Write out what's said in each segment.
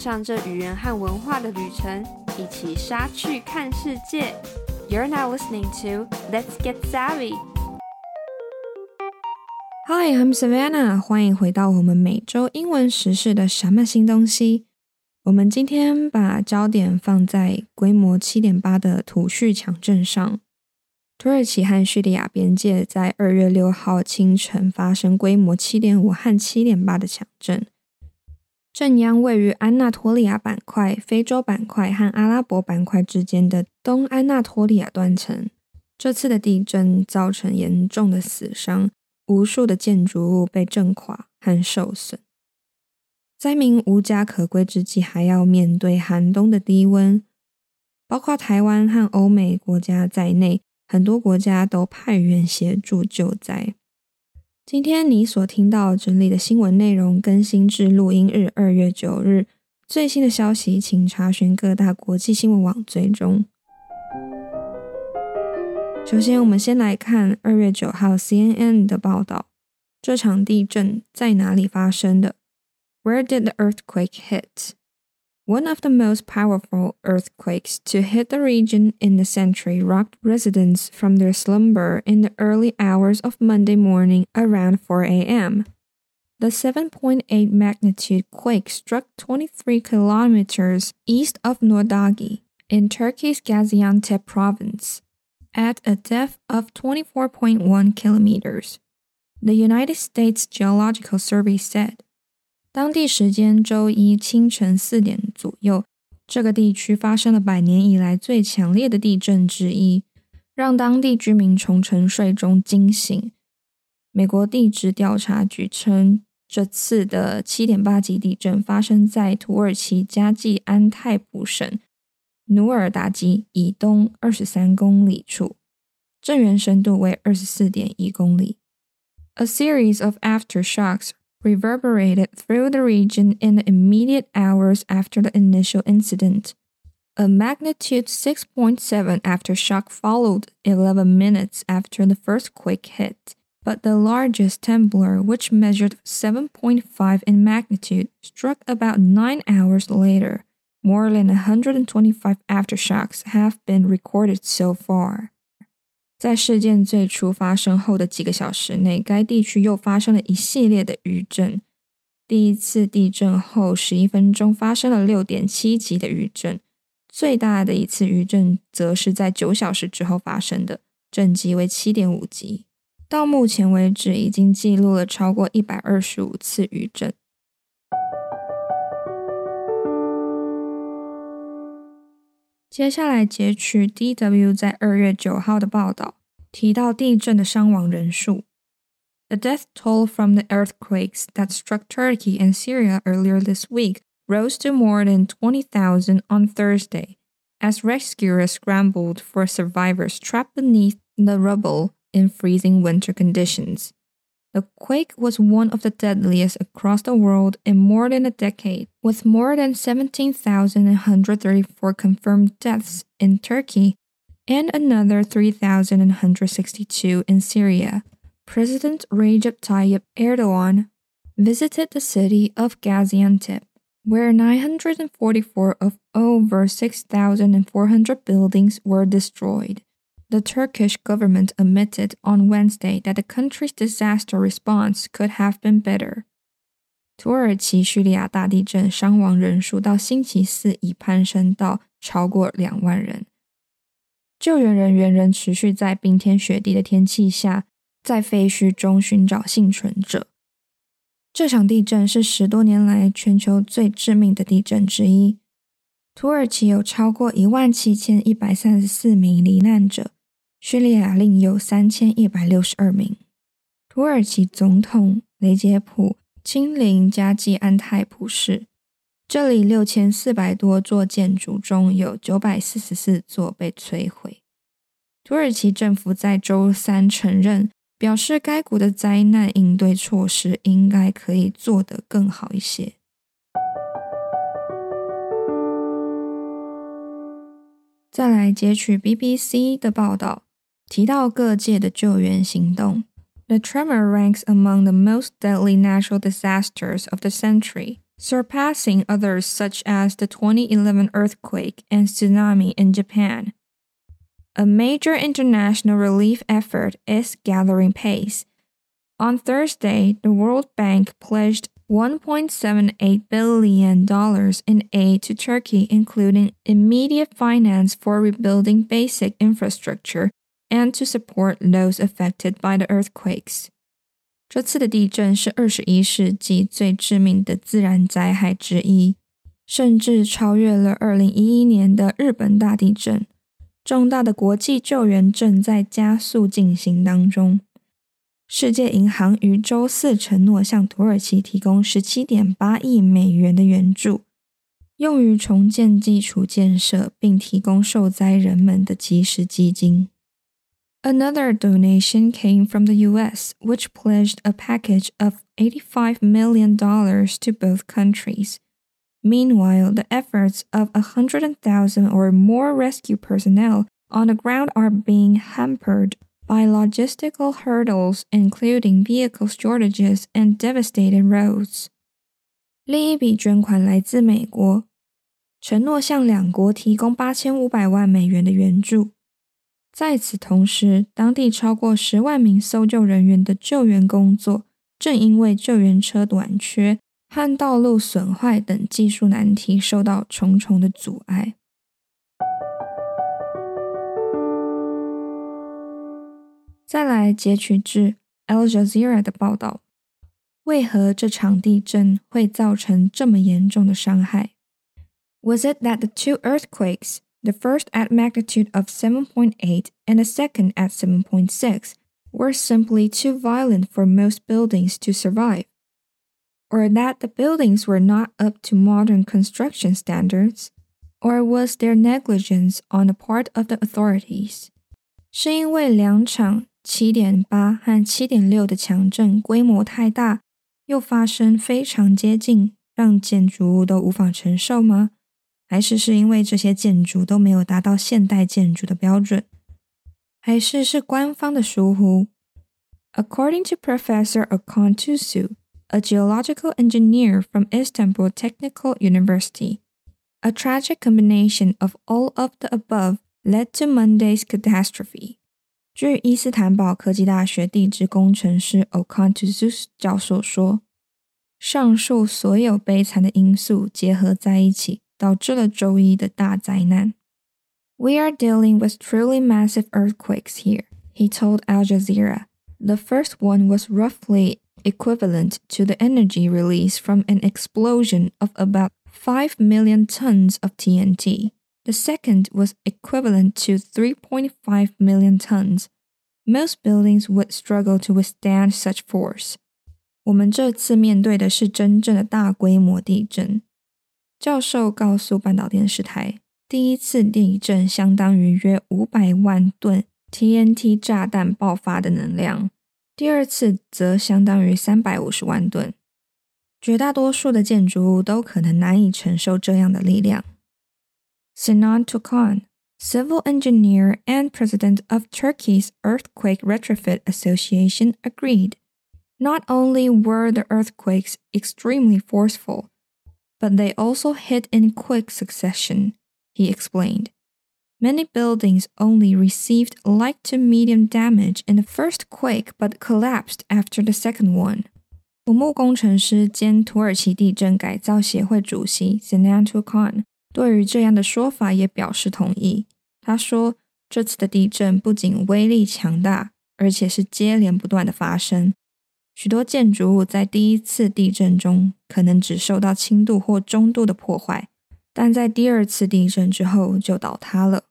上这语言和文化的旅程，一起杀去看世界。You're now listening to Let's Get Savvy. Hi, I'm Savannah. 欢迎回到我们每周英文时事的什么新东西。我们今天把焦点放在规模七点八的土叙强震上。土耳其和叙利亚边界在二月六号清晨发生规模七点五和七点八的强震。震央位于安纳托利亚板块、非洲板块和阿拉伯板块之间的东安纳托利亚断层。这次的地震造成严重的死伤，无数的建筑物被震垮和受损。灾民无家可归之际，还要面对寒冬的低温。包括台湾和欧美国家在内，很多国家都派员协助救灾。今天你所听到整理的新闻内容更新至录音日二月九日。最新的消息，请查询各大国际新闻网追踪。首先，我们先来看二月九号 CNN 的报道：这场地震在哪里发生的？Where did the earthquake hit? One of the most powerful earthquakes to hit the region in the century rocked residents from their slumber in the early hours of Monday morning around 4 a.m. The 7.8 magnitude quake struck 23 kilometers east of Nurdagi in Turkey's Gaziantep province at a depth of 24.1 kilometers. The United States Geological Survey said. 当地时间周一清晨四点左右，这个地区发生了百年以来最强烈的地震之一，让当地居民从沉睡中惊醒。美国地质调查局称，这次的七点八级地震发生在土耳其加济安泰普省努尔达基以东二十三公里处，震源深度为二十四点一公里。A series of aftershocks. Reverberated through the region in the immediate hours after the initial incident. A magnitude 6.7 aftershock followed 11 minutes after the first quake hit, but the largest temblor, which measured 7.5 in magnitude, struck about 9 hours later. More than 125 aftershocks have been recorded so far. 在事件最初发生后的几个小时内，该地区又发生了一系列的余震。第一次地震后十一分钟发生了六点七级的余震，最大的一次余震则是在九小时之后发生的，震级为七点五级。到目前为止，已经记录了超过一百二十五次余震。接下来截取 DW 在二月九号的报道，提到地震的伤亡人数。The death toll from the earthquakes that struck Turkey and Syria earlier this week rose to more than 20,000 on Thursday, as rescuers scrambled for survivors trapped beneath the rubble in freezing winter conditions. The quake was one of the deadliest across the world in more than a decade, with more than 17,134 confirmed deaths in Turkey and another 3,162 in Syria. President Recep Tayyip Erdogan visited the city of Gaziantep, where 944 of over 6,400 buildings were destroyed. The Turkish government admitted on Wednesday that the country's disaster response could have been better. 土耳其叙利亚大地震伤亡人数到星期四已攀升到超过两万人。救援人员仍持续在冰天雪地的天气下，在废墟中寻找幸存者。这场地震是十多年来全球最致命的地震之一。土耳其有超过一万七千一百三十四名罹难者。 叙利亚另有三千一百六十二名。土耳其总统雷杰普亲临加济安泰普市，这里六千四百多座建筑中有九百四十四座被摧毁。土耳其政府在周三承认，表示该国的灾难应对措施应该可以做得更好一些。再来截取 BBC 的报道。提到各界的救援行动，The tremor ranks among the most deadly natural disasters of the century, surpassing others such as the 2011 earthquake and tsunami in Japan. A major international relief effort is gathering pace. On Thursday, the World Bank pledged $1.78 billion in aid to Turkey, including immediate finance for rebuilding basic infrastructure and to support those affected by the earthquakes. 这次的地震是二十一世纪最致命的自然灾害之一，甚至超越了二零一一年的日本大地震。重大的国际救援正在加速进行当中。世界银行于周四承诺向土耳其提供十七点八亿美元的援助，用于重建基础建设，并提供受灾人们的及时基金。Another donation came from the U.S., which pledged a package of $85 million to both countries. Meanwhile, the efforts of 100,000 or more rescue personnel on the ground are being hampered by logistical hurdles, including vehicle shortages and devastated roads. 另一笔捐款来自美国，承诺向两国提供八千五百万美元的援助。 在此同时，当地超过十万名搜救人员的救援工作正因为救援车短缺和道路损坏等技术难题受到重重的阻碍。再来截取自 Al Jazeera 的报道，为何这场地震会造成这么严重的伤害？Was it that the two earthquakes, the first at magnitude of 7.8 and the second at 7.6, were simply too violent for most buildings to survive? Or that the buildings were not up to modern construction standards? Or was there negligence on the part of the authorities? 是因为两场七点八和七点六的强震规模太大，又发生非常接近，让建筑物都无法承受吗？ 还是是因为这些建筑都没有达到现代建筑的标准，还是是官方的疏忽？According to Professor Okan Tuysuz, a geological engineer from Istanbul Technical University, a tragic combination of all of the above led to Monday's catastrophe. 据伊斯坦堡科技大学地质工程师 Okan Tuysuz 教授说，上述所有悲惨的因素结合在一起，导致了周一的大灾难。We are dealing with truly massive earthquakes here, he told Al Jazeera. The first one was roughly equivalent to the energy release from an explosion of about 5 million tons of TNT. The second was equivalent to 3.5 million tons. Most buildings would struggle to withstand such force. 我们这次面对的是真正的大规模地震。 教授告诉半岛电视台，第一次地震相当于约五百万吨 TNT 炸弹爆发的能量，第二次则相当于三百五十万吨。绝大多数的建筑物都可能难以承受这样的力量。Sinan Tukan, civil engineer and president of Turkey's Earthquake Retrofit Association, agreed. Not only were the earthquakes extremely forceful, but they also hit in quick succession, he explained. Many buildings only received light to medium damage in the first quake but collapsed after the second one. 土木工程师兼土耳其地震改造协会主席 Sinan Tukan 对于这样的说法也表示同意。他说：“这次的地震不仅威力强大，而且是接连不断的发生。 许多建筑物在第一次地震中可能只受到轻度或中度的破坏，但在第二次地震之后就倒塌了。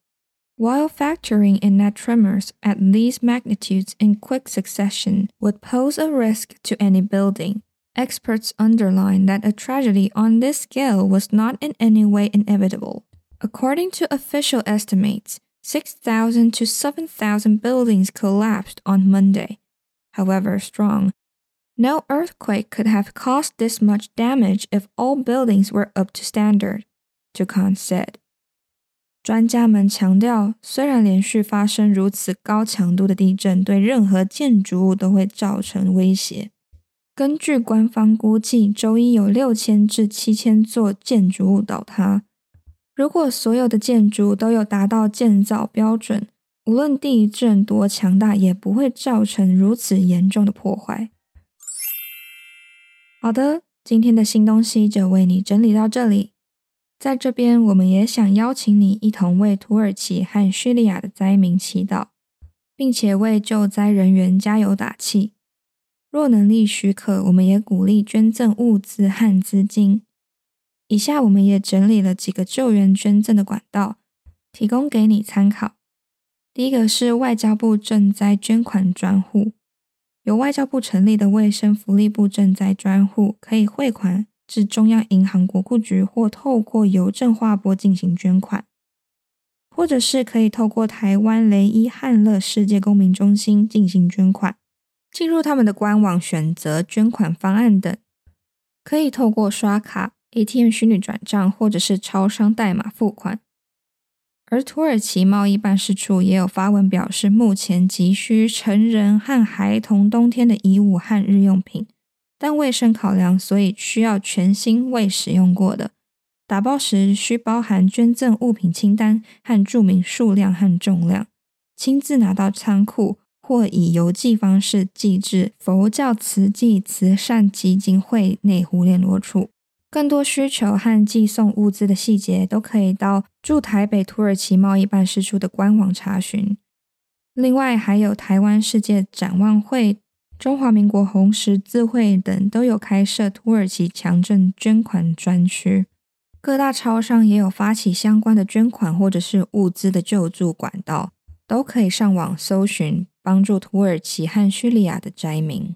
While factoring in that tremors at these magnitudes in quick succession would pose a risk to any building, Experts underline that a tragedy on this scale was not in any way inevitable. According to official estimates, 6,000 to 7,000 buildings collapsed on Monday. However strong, no earthquake could have caused this much damage if all buildings were up to standard, Tukan said. 专家们强调，虽然连续发生如此高强度的地震对任何建筑物都会造成威胁，根据官方估计，周一有六千至七千座建筑物倒塌。如果所有的建筑都有达到建造标准，无论地震多强大，也不会造成如此严重的破坏。好的，今天的新东西就为你整理到这里。在这边，我们也想邀请你一同为土耳其和叙利亚的灾民祈祷，并且为救灾人员加油打气。若能力许可，我们也鼓励捐赠物资和资金。以下我们也整理了几个救援捐赠的管道，提供给你参考。第一个是外交部赈灾捐款专户，由外交部成立的卫生福利部赈灾专户，可以汇款至中央银行国库局，或透过邮政划拨进行捐款，或者是可以透过台湾雷伊汉乐世界公民中心进行捐款，进入他们的官网选择捐款方案等，可以透过刷卡。ATM 虚拟转账或者是超商代码付款，而土耳其贸易办事处也有发文表示，目前急需成人和孩童冬天的衣物和日用品，但卫生考量，所以需要全新未使用过的。打包时需包含捐赠物品清单和注明数量和重量，亲自拿到仓库或以邮寄方式寄至佛教慈济慈善基金会内湖联络处。更多需求和寄送物资的细节，都可以到驻台北土耳其贸易办事处的官网查询。另外，还有台湾世界展望会、中华民国红十字会等都有开设土耳其强震捐款专区。各大超商也有发起相关的捐款或者是物资的救助管道，都可以上网搜寻，帮助土耳其和叙利亚的灾民。